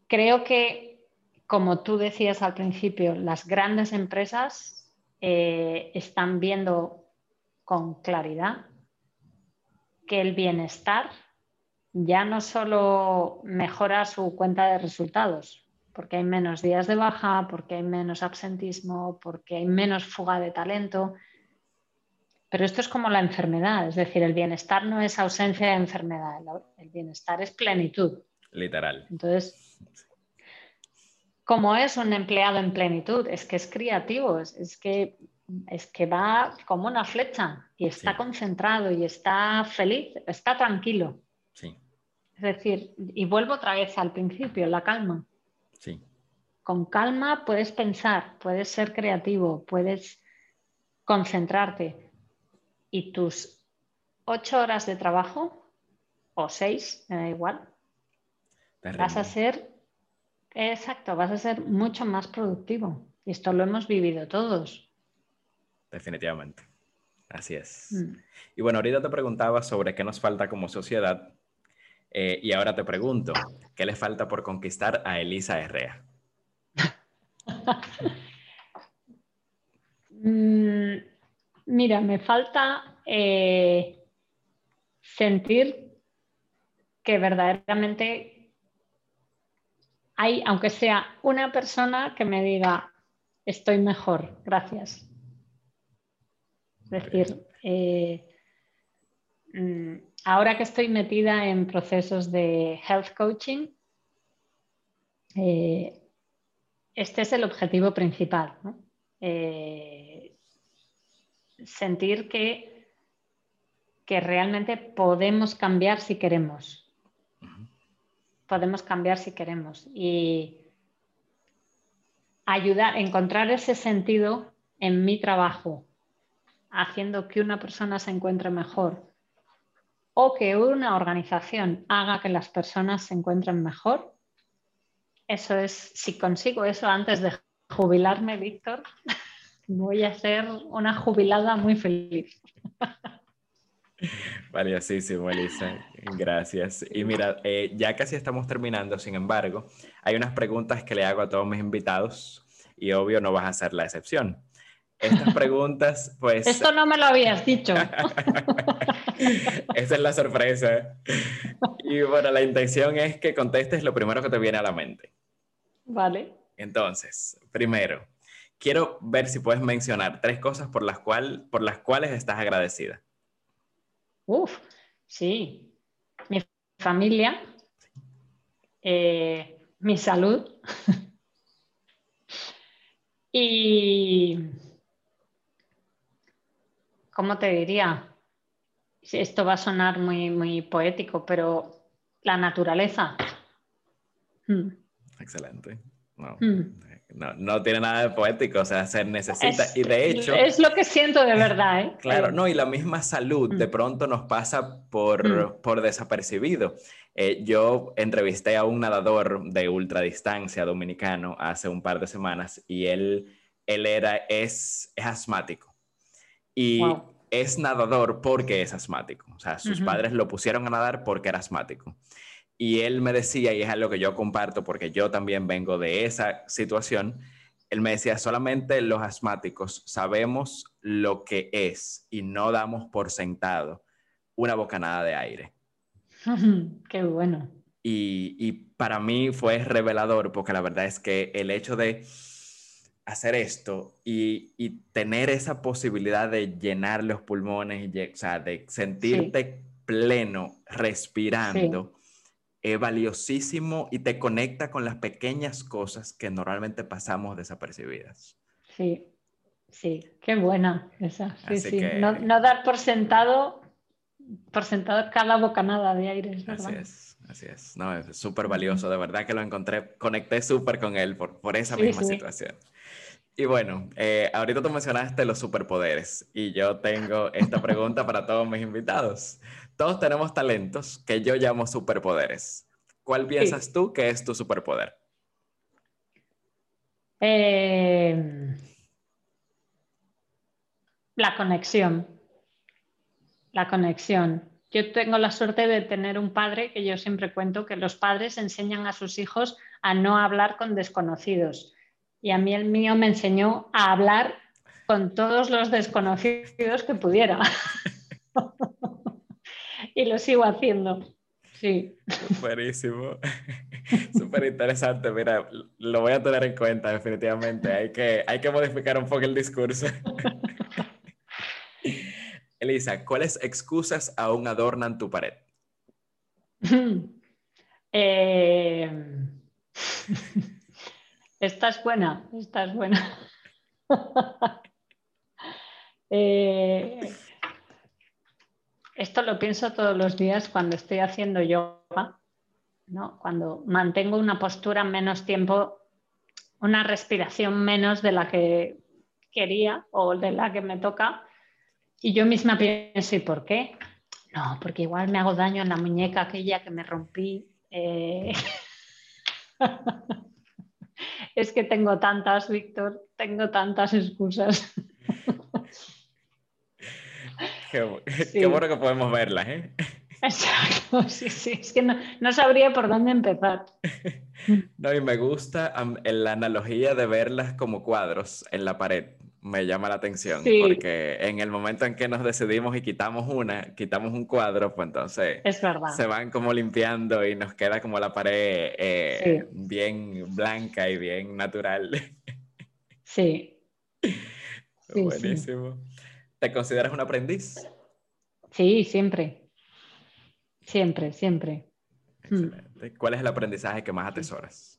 creo que, como tú decías al principio, las grandes empresas eh, están viendo con claridad que el bienestar ya no solo mejora su cuenta de resultados, porque hay menos días de baja, porque hay menos absentismo, porque hay menos fuga de talento. Pero esto es como la enfermedad, es decir, el bienestar no es ausencia de enfermedad, el bienestar es plenitud. Literal. Entonces, como es un empleado en plenitud? Es que es creativo, es, que, es que va como una flecha y está concentrado y está feliz, está tranquilo. Sí. Es decir, y vuelvo otra vez al principio, la calma. Sí. Con calma puedes pensar, puedes ser creativo, puedes concentrarte y tus ocho horas de trabajo o seis, me da igual, vas a ser, exacto, vas a ser mucho más productivo. Y esto lo hemos vivido todos. Definitivamente. Así es. Mm. Y bueno, ahorita te preguntaba sobre qué nos falta como sociedad eh, y ahora te pregunto, ¿qué le falta por conquistar a Elisa Herrea? Mm, mira, me falta eh, sentir que verdaderamente hay, aunque sea una persona que me diga, estoy mejor, gracias. Es decir, eh, mm, ahora que estoy metida en procesos de health coaching, eh, este es el objetivo principal. Eh, sentir que, que realmente podemos cambiar si queremos. Podemos cambiar si queremos. Y ayudar, encontrar ese sentido en mi trabajo, haciendo que una persona se encuentre mejor o que una organización haga que las personas se encuentren mejor, Eso es, si consigo eso antes de jubilarme, Víctor, voy a ser una jubilada muy feliz. Valiosísimo, Elisa. Gracias. Y mira, eh, ya casi estamos terminando, sin embargo, hay unas preguntas que le hago a todos mis invitados y obvio no vas a ser la excepción. Estas preguntas, pues... Esto no me lo habías dicho. Esa es la sorpresa. Y bueno, la intención es que contestes lo primero que te viene a la mente. Vale. Entonces, primero, quiero ver si puedes mencionar tres cosas por las, cual, por las cuales estás agradecida. Uf, sí. Mi familia, eh, mi salud y, ¿cómo te diría? Esto va a sonar muy, muy poético, pero la naturaleza. Hmm. Excelente. Hmm no, no, tiene nada de poético, o sea, se necesita. y de hecho. Es lo que siento de verdad, ¿eh? Claro, no, y la misma salud de mm. pronto nos pasa por, mm. por desapercibido. Eh, yo entrevisté a un nadador de ultradistancia dominicano hace un par de semanas y él, él era, es, es asmático. Y es nadador porque es asmático. O sea, sus padres lo pusieron a nadar porque era asmático. Y él me decía, y es algo que yo comparto porque yo también vengo de esa situación, él me decía, solamente los asmáticos sabemos lo que es y no damos por sentado una bocanada de aire. Qué bueno. Y, y, para mí fue revelador porque la verdad es que el hecho de hacer esto y, y tener esa posibilidad de llenar los pulmones, y, o sea, de sentirte pleno respirando es valiosísimo y te conecta con las pequeñas cosas que normalmente pasamos desapercibidas. Sí, sí, qué buena esa. Sí, sí. No, dar por sentado, por sentado cada bocanada de aire. así es, así es. No, es súper valioso, de verdad que lo encontré, conecté súper con él por, por esa misma situación. Y bueno, eh, ahorita tú mencionaste los superpoderes y yo tengo esta pregunta para todos mis invitados. Todos tenemos talentos que yo llamo superpoderes. ¿Cuál piensas tú que es tu superpoder? Eh, la conexión. La conexión. Yo tengo la suerte de tener un padre que yo siempre cuento que los padres enseñan a sus hijos a no hablar con desconocidos. Y a mí el mío me enseñó a hablar con todos los desconocidos que pudiera. y lo sigo haciendo. Sí. Buenísimo. Súper interesante. Mira, lo voy a tener en cuenta definitivamente. Hay que, hay que modificar un poco el discurso. Elisa, ¿cuáles excusas aún adornan tu pared? Eh, esta es buena, esta es buena. eh, esto lo pienso todos los días cuando estoy haciendo yoga, ¿no? cuando mantengo una postura menos tiempo, una respiración menos de la que quería o de la que me toca. Y yo misma pienso, ¿y por qué? No, porque igual me hago daño en la muñeca aquella que me rompí. Eh. es que tengo tantas, Víctor, tengo tantas excusas. Qué, bueno que podemos verlas, ¿eh? Exacto, sí, sí, es que no, sabría por dónde empezar. No, y me gusta la analogía de verlas como cuadros en la pared, me llama la atención, porque en el momento en que nos decidimos y quitamos una, quitamos un cuadro, pues entonces se van como limpiando y nos queda como la pared eh, bien blanca y bien natural. Sí. Buenísimo. ¿Te consideras un aprendiz? Sí, siempre. Siempre, siempre. Hmm. ¿Cuál es el aprendizaje que más atesoras?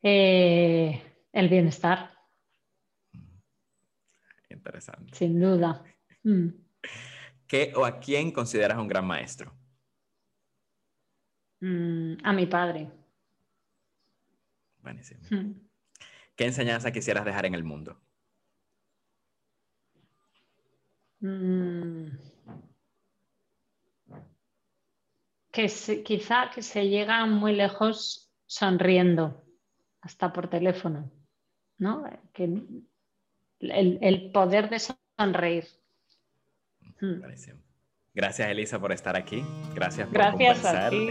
Eh, el bienestar. Interesante. Sin duda. Hmm. ¿Qué o a quién consideras un gran maestro? Mm, a mi padre. Buenísimo. Hmm. ¿Qué enseñanza quisieras dejar en el mundo? Mm. que quizá que se llega muy lejos sonriendo, hasta por teléfono, ¿no? Que el, poder de sonreír. Hmm. Gracias, Elisa, por estar aquí. Gracias por Gracias A ti.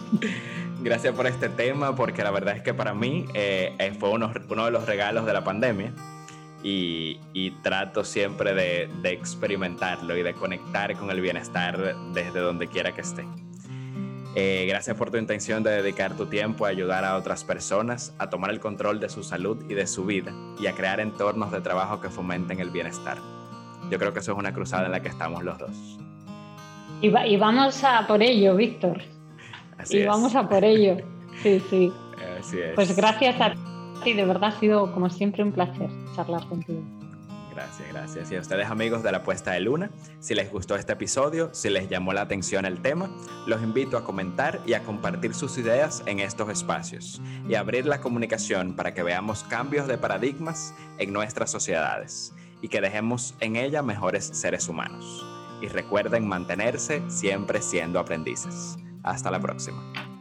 Gracias por este tema, porque la verdad es que para mí eh, eh, fue uno, de los regalos de la pandemia y, trato siempre de, de, experimentarlo y de conectar con el bienestar desde donde quiera que esté. Eh, gracias por tu intención de dedicar tu tiempo a ayudar a otras personas a tomar el control de su salud y de su vida y a crear entornos de trabajo que fomenten el bienestar. Yo creo que eso es una cruzada en la que estamos los dos. Y, vamos a por ello, Víctor. y vamos a por ello. Sí, sí. Así es. Pues gracias a ti, de verdad ha sido como siempre un placer charlar contigo. Gracias, gracias. Y a ustedes amigos de la puesta de luna, si les gustó este episodio, si les llamó la atención el tema, los invito a comentar y a compartir sus ideas en estos espacios y abrir la comunicación para que veamos cambios de paradigmas en nuestras sociedades y que dejemos en ella mejores seres humanos y recuerden mantenerse siempre siendo aprendices. Hasta la próxima.